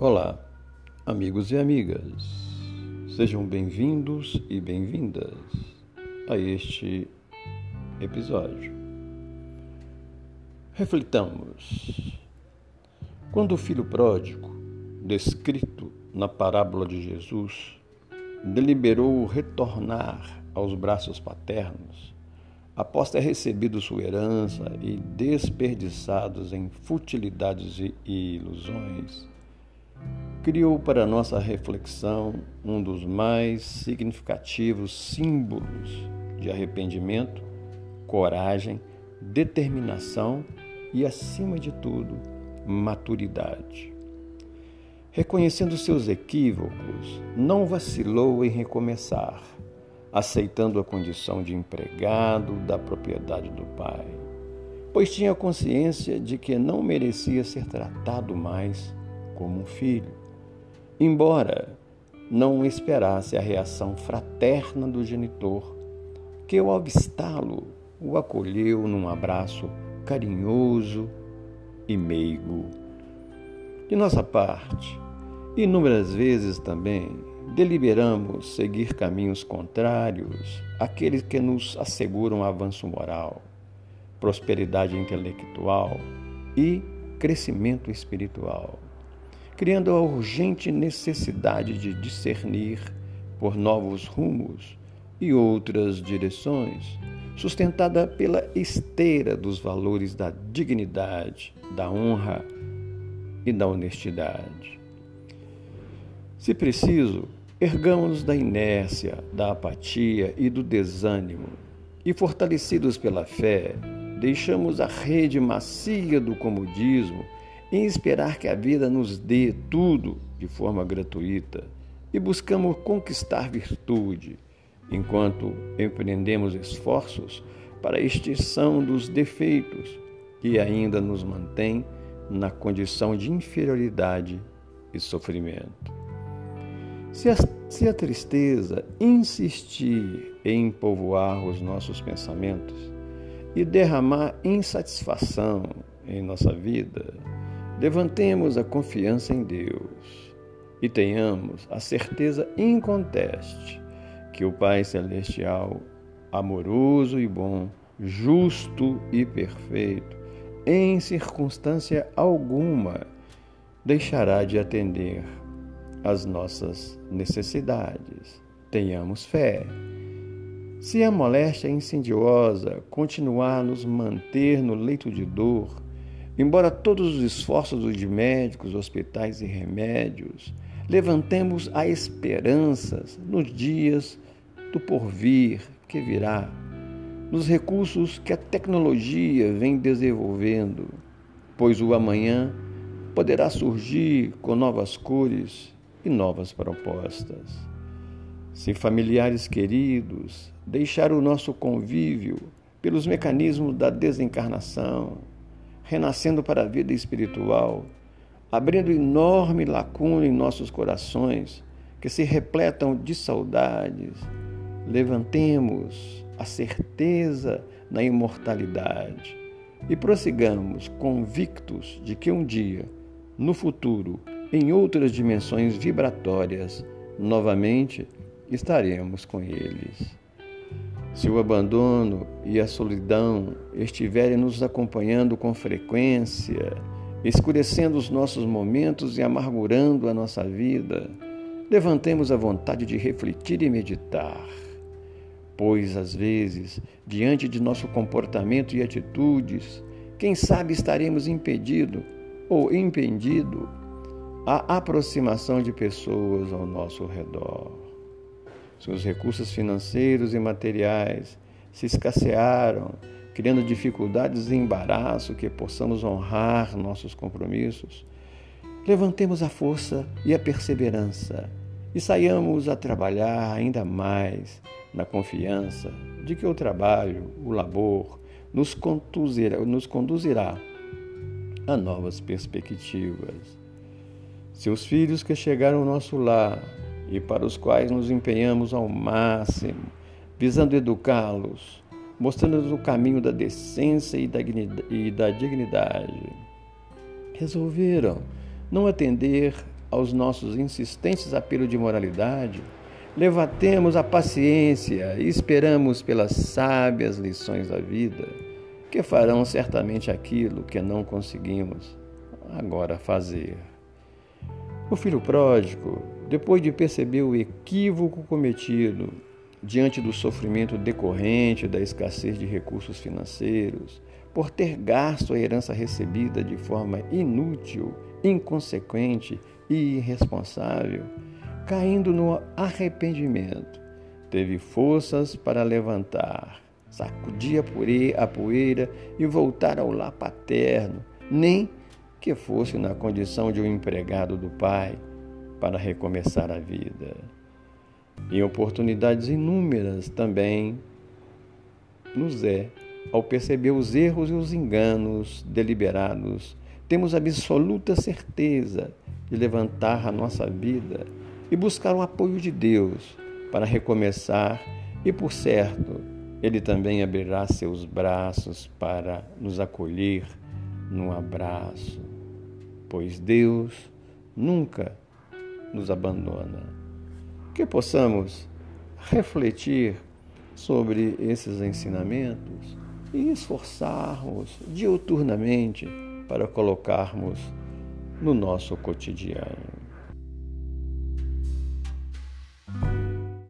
Olá, amigos e amigas, sejam bem-vindos e bem-vindas a este episódio. Reflitamos. Quando o filho pródigo, descrito na parábola de Jesus, deliberou retornar aos braços paternos, após ter recebido sua herança e desperdiçados em futilidades e ilusões, criou para nossa reflexão um dos mais significativos símbolos de arrependimento, coragem, determinação e, acima de tudo, maturidade. Reconhecendo seus equívocos, não vacilou em recomeçar, aceitando a condição de empregado da propriedade do pai, pois tinha consciência de que não merecia ser tratado mais como um filho, embora não esperasse a reação fraterna do genitor, que ao avistá-lo o acolheu num abraço carinhoso e meigo. De nossa parte, inúmeras vezes também deliberamos seguir caminhos contrários àqueles que nos asseguram avanço moral, prosperidade intelectual e crescimento espiritual criando a urgente necessidade de discernir por novos rumos e outras direções, sustentada pela esteira dos valores da dignidade, da honra e da honestidade. Se preciso, ergamos da inércia, da apatia e do desânimo, e fortalecidos pela fé, deixamos a rede macia do comodismo em esperar que a vida nos dê tudo de forma gratuita e buscamos conquistar virtude, enquanto empreendemos esforços para a extinção dos defeitos que ainda nos mantém na condição de inferioridade e sofrimento. Se a, se a tristeza insistir em povoar os nossos pensamentos e derramar insatisfação em nossa vida, Levantemos a confiança em Deus e tenhamos a certeza inconteste que o Pai Celestial, amoroso e bom, justo e perfeito, em circunstância alguma deixará de atender às nossas necessidades. Tenhamos fé. Se a moléstia insidiosa continuar a nos manter no leito de dor, Embora todos os esforços de médicos, hospitais e remédios, levantemos a esperanças nos dias do porvir que virá, nos recursos que a tecnologia vem desenvolvendo, pois o amanhã poderá surgir com novas cores e novas propostas. Se familiares queridos deixaram o nosso convívio pelos mecanismos da desencarnação, renascendo para a vida espiritual, abrindo enorme lacuna em nossos corações que se repletam de saudades. Levantemos a certeza na imortalidade e prossigamos convictos de que um dia, no futuro, em outras dimensões vibratórias, novamente estaremos com eles. Se o abandono e a solidão estiverem nos acompanhando com frequência, escurecendo os nossos momentos e amargurando a nossa vida, levantemos a vontade de refletir e meditar. Pois, às vezes, diante de nosso comportamento e atitudes, quem sabe estaremos impedido ou impedido a aproximação de pessoas ao nosso redor seus recursos financeiros e materiais se escassearam, criando dificuldades e embaraço que possamos honrar nossos compromissos. Levantemos a força e a perseverança e saiamos a trabalhar ainda mais na confiança de que o trabalho, o labor, nos conduzirá, nos conduzirá a novas perspectivas. Seus filhos que chegaram ao nosso lar e para os quais nos empenhamos ao máximo, visando educá-los, mostrando-lhes o caminho da decência e da dignidade. Resolveram não atender aos nossos insistentes apelos de moralidade, levantemos a paciência e esperamos pelas sábias lições da vida, que farão certamente aquilo que não conseguimos agora fazer. O filho pródigo, depois de perceber o equívoco cometido diante do sofrimento decorrente da escassez de recursos financeiros, por ter gasto a herança recebida de forma inútil, inconsequente e irresponsável, caindo no arrependimento, teve forças para levantar, sacudir a poeira e voltar ao lar paterno, nem que fosse na condição de um empregado do pai, para recomeçar a vida. Em oportunidades inúmeras também nos é ao perceber os erros e os enganos deliberados, temos absoluta certeza de levantar a nossa vida e buscar o apoio de Deus para recomeçar, e por certo, Ele também abrirá seus braços para nos acolher num abraço, pois Deus nunca nos abandona. Que possamos refletir sobre esses ensinamentos e esforçarmos diuturnamente para colocarmos no nosso cotidiano.